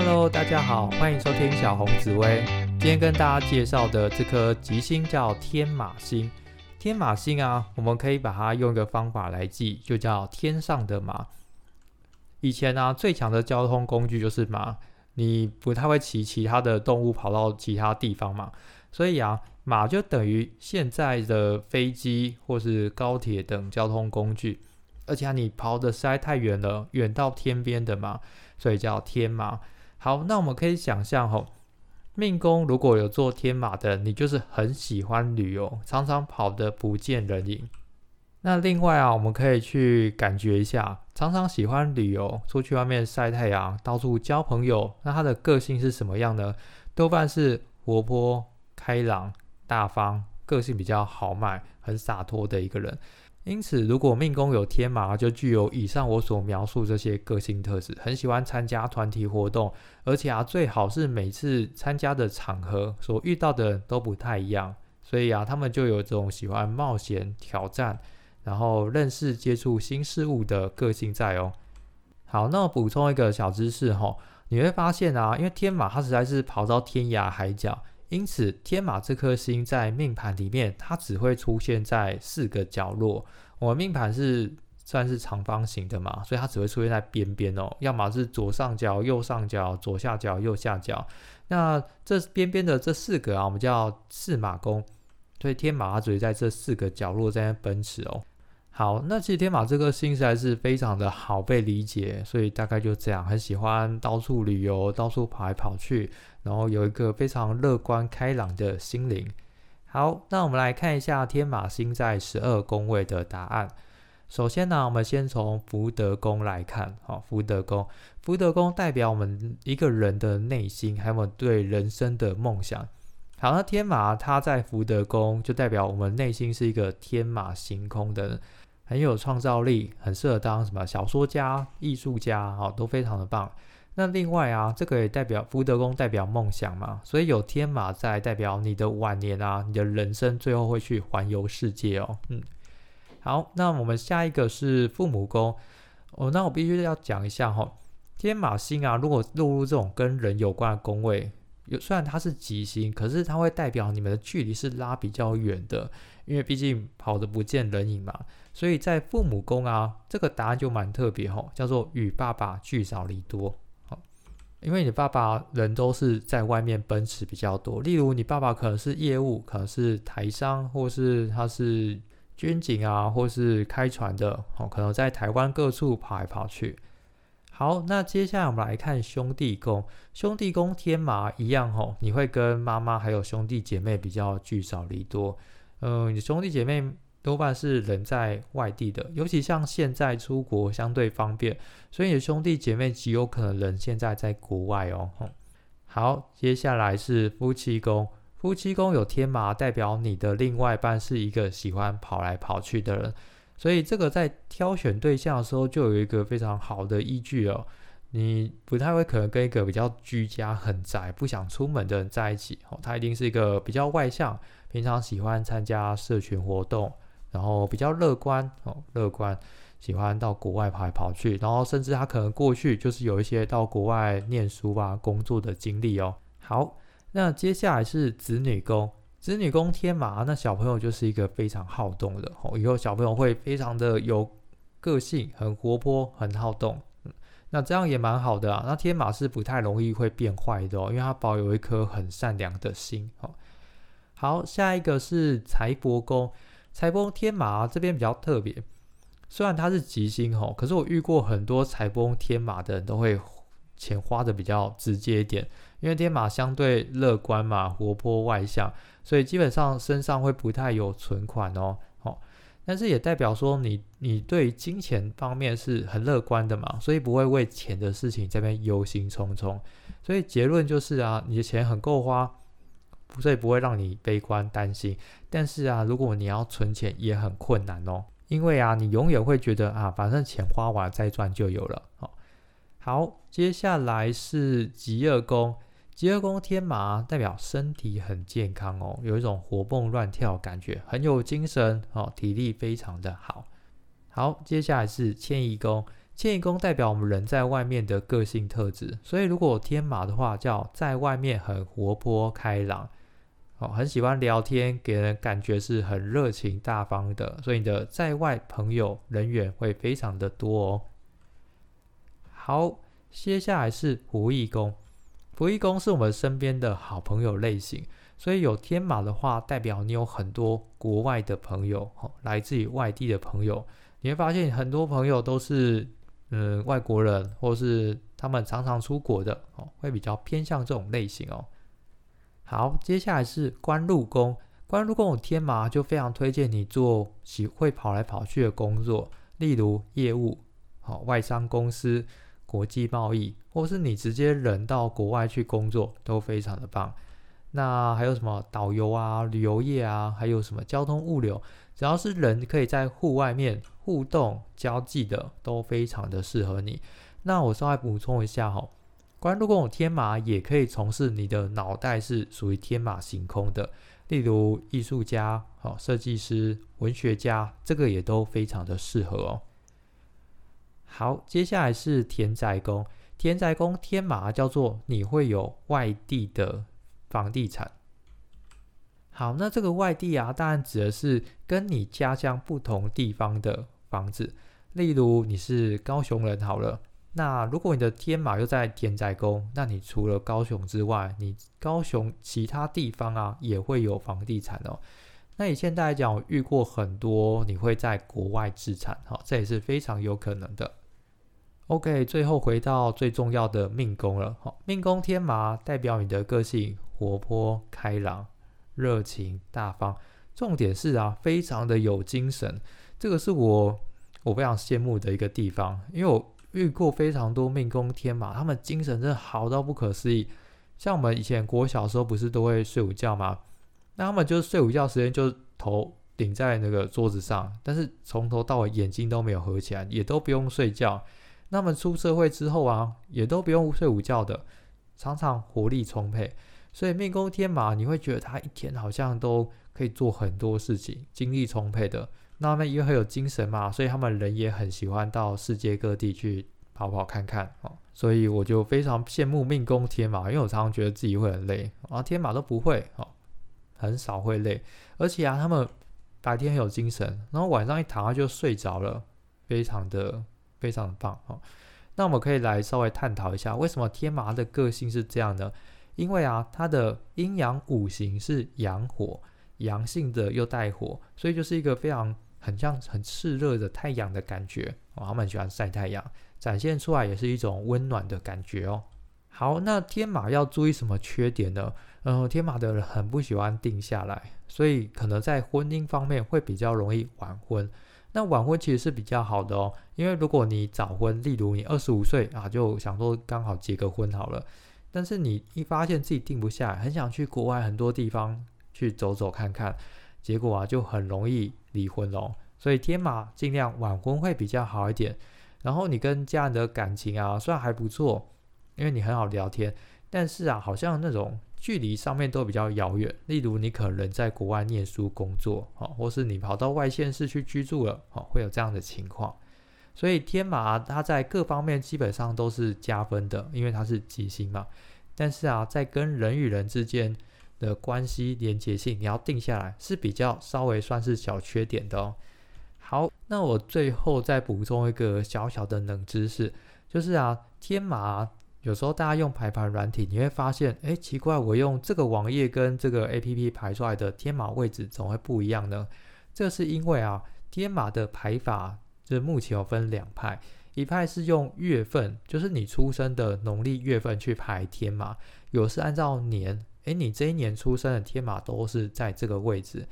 Hello，大家好，欢迎收听小红紫薇。今天跟大家介绍的这颗吉星叫天马星。天马星啊，我们可以把它用一个方法来记，就叫天上的马。以前呢，最强的交通工具就是马，你不太会骑其他的动物跑到其他地方嘛，所以啊，马就等于现在的飞机或是高铁等交通工具。而且你跑的实在太远了，远到天边的嘛，所以叫天马。好，那我们可以想象吼，命宫如果有做天马的，你就是很喜欢旅游，常常跑得不见人影。那另外啊，我们可以去感觉一下，常常喜欢旅游，出去外面晒太阳，到处交朋友，那他的个性是什么样呢？多半是活泼、开朗、大方，个性比较豪迈、很洒脱的一个人。因此，如果命宫有天马，就具有以上我所描述这些个性特质，很喜欢参加团体活动，而且啊，最好是每次参加的场合所遇到的都不太一样，所以啊，他们就有这种喜欢冒险、挑战，然后认识、接触新事物的个性在哦。好，那我补充一个小知识哈，你会发现啊，因为天马它实在是跑到天涯海角。因此，天马这颗星在命盘里面，它只会出现在四个角落。我命盘是算是长方形的嘛，所以它只会出现在边边哦，要么是左上角、右上角、左下角、右下角。那这边边的这四个啊，我们叫四马宫，所以天马它只会在这四个角落在那奔驰哦。好，那其实天马这个星实在是非常的好被理解，所以大概就这样，很喜欢到处旅游，到处跑来跑去。然后有一个非常乐观开朗的心灵。好，那我们来看一下天马星在十二宫位的答案。首先呢，我们先从福德宫来看。好，福德宫，福德宫代表我们一个人的内心，还有我们对人生的梦想。好，那天马它在福德宫，就代表我们内心是一个天马行空的，很有创造力，很适合当什么小说家、艺术家，好，都非常的棒。那另外啊，这个也代表福德宫代表梦想嘛，所以有天马在代表你的晚年啊，你的人生最后会去环游世界哦。嗯，好，那我们下一个是父母宫哦，那我必须要讲一下哈，天马星啊，如果落入这种跟人有关的宫位，有虽然它是吉星，可是它会代表你们的距离是拉比较远的，因为毕竟跑得不见人影嘛，所以在父母宫啊，这个答案就蛮特别哈，叫做与爸爸聚少离多。因为你爸爸人都是在外面奔驰比较多，例如你爸爸可能是业务，可能是台商，或是他是军警啊，或是开船的，哦，可能在台湾各处跑来跑去。好，那接下来我们来看兄弟宫，兄弟宫天马一样吼，你会跟妈妈还有兄弟姐妹比较聚少离多，嗯，你兄弟姐妹。多半是人在外地的，尤其像现在出国相对方便，所以你的兄弟姐妹极有可能人现在在国外哦。好，接下来是夫妻宫，夫妻宫有天马，代表你的另外一半是一个喜欢跑来跑去的人，所以这个在挑选对象的时候就有一个非常好的依据哦。你不太会可能跟一个比较居家、很宅、不想出门的人在一起哦，他一定是一个比较外向，平常喜欢参加社群活动。然后比较乐观哦，乐观，喜欢到国外跑来跑去，然后甚至他可能过去就是有一些到国外念书啊、工作的经历哦。好，那接下来是子女宫，子女宫天马，那小朋友就是一个非常好动的哦，以后小朋友会非常的有个性，很活泼，很好动。那这样也蛮好的啊。那天马是不太容易会变坏的哦，因为他保有一颗很善良的心哦。好，下一个是财帛宫。财帛天马这边比较特别，虽然它是吉星吼，可是我遇过很多财帛天马的人都会钱花的比较直接一点，因为天马相对乐观嘛，活泼外向，所以基本上身上会不太有存款哦，哦，但是也代表说你你对金钱方面是很乐观的嘛，所以不会为钱的事情这边忧心忡忡，所以结论就是啊，你的钱很够花。所以不会让你悲观担心，但是啊，如果你要存钱也很困难哦，因为啊，你永远会觉得啊，反正钱花完再赚就有了。好，好，接下来是极恶宫，极恶宫天马代表身体很健康哦，有一种活蹦乱跳感觉，很有精神哦，体力非常的好。好，接下来是迁移宫，迁移宫代表我们人在外面的个性特质，所以如果天马的话，叫在外面很活泼开朗，哦，很喜欢聊天，给人感觉是很热情大方的，所以你的在外朋友人缘会非常的多哦。好，接下来是仆役宫，仆役宫是我们身边的好朋友类型，所以有天马的话，代表你有很多国外的朋友，哦，来自于外地的朋友，你会发现很多朋友都是。嗯，外国人或是他们常常出国的哦，会比较偏向这种类型哦。好，接下来是官禄宫，官禄宫有天马，就非常推荐你做喜会跑来跑去的工作，例如业务、好外商公司、国际贸易，或是你直接人到国外去工作，都非常的棒。那还有什么导游啊、旅游业啊，还有什么交通物流，只要是人可以在户外面。互动交际的都非常的适合你。那我稍微补充一下哈，关如果我天马也可以从事你的脑袋是属于天马行空的，例如艺术家、好设计师、文学家，这个也都非常的适合哦。好，接下来是田宅宫，田宅宫天马叫做你会有外地的房地产。好，那这个外地啊，当然指的是跟你家乡不同地方的。房子，例如你是高雄人好了，那如果你的天马又在田宅宫，那你除了高雄之外，你高雄其他地方啊也会有房地产哦。那以现在来讲，我遇过很多你会在国外置产，哈，这也是非常有可能的。OK，最后回到最重要的命宫了，好，命宫天马代表你的个性活泼开朗、热情大方，重点是啊，非常的有精神。这个是我我非常羡慕的一个地方，因为我遇过非常多命宫天马，他们精神真的好到不可思议。像我们以前国小时候不是都会睡午觉吗？那他们就是睡午觉时间就头顶在那个桌子上，但是从头到尾眼睛都没有合起来，也都不用睡觉。那么出社会之后啊，也都不用睡午觉的，常常活力充沛。所以命宫天马，你会觉得他一天好像都可以做很多事情，精力充沛的。那么因为很有精神嘛，所以他们人也很喜欢到世界各地去跑跑看看哦。所以我就非常羡慕命宫天马，因为我常常觉得自己会很累，啊天马都不会哦，很少会累。而且啊，他们白天很有精神，然后晚上一躺下就睡着了，非常的非常的棒哦。那我们可以来稍微探讨一下，为什么天马的个性是这样呢？因为啊，它的阴阳五行是阳火，阳性的又带火，所以就是一个非常。很像很炽热的太阳的感觉哦，他们喜欢晒太阳，展现出来也是一种温暖的感觉哦。好，那天马要注意什么缺点呢？嗯，天马的人很不喜欢定下来，所以可能在婚姻方面会比较容易晚婚。那晚婚其实是比较好的哦，因为如果你早婚，例如你二十五岁啊，就想说刚好结个婚好了，但是你一发现自己定不下来，很想去国外很多地方去走走看看。结果啊，就很容易离婚哦。所以天马尽量晚婚会比较好一点。然后你跟家人的感情啊，虽然还不错，因为你很好聊天，但是啊，好像那种距离上面都比较遥远。例如你可能在国外念书工作，啊，或是你跑到外县市去居住了，啊，会有这样的情况。所以天马它在各方面基本上都是加分的，因为它是吉星嘛。但是啊，在跟人与人之间，的关系连接性，你要定下来是比较稍微算是小缺点的哦。好，那我最后再补充一个小小的冷知识，就是啊，天马有时候大家用排盘软体，你会发现，哎，奇怪，我用这个网页跟这个 A P P 排出来的天马位置怎么会不一样呢？这是因为啊，天马的排法就是目前有分两派，一派是用月份，就是你出生的农历月份去排天马，有是按照年。诶，你这一年出生的天马都是在这个位置。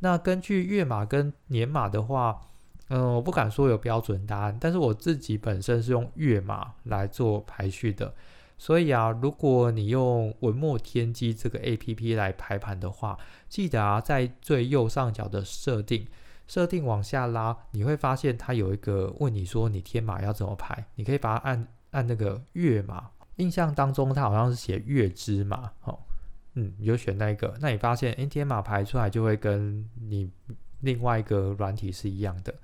那根据月马跟年马的话，嗯，我不敢说有标准答案，但是我自己本身是用月马来做排序的。所以啊，如果你用文墨天机这个 A P P 来排盘的话，记得啊，在最右上角的设定，设定往下拉，你会发现它有一个问你说你天马要怎么排，你可以把它按按那个月马。印象当中它好像是写月之马，哦。嗯，你就选那一个，那你发现，哎，天马排出来就会跟你另外一个软体是一样的。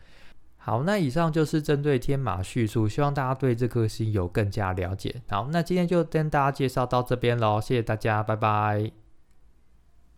好，那以上就是针对天马叙述，希望大家对这颗星有更加了解。好，那今天就跟大家介绍到这边喽，谢谢大家，拜拜。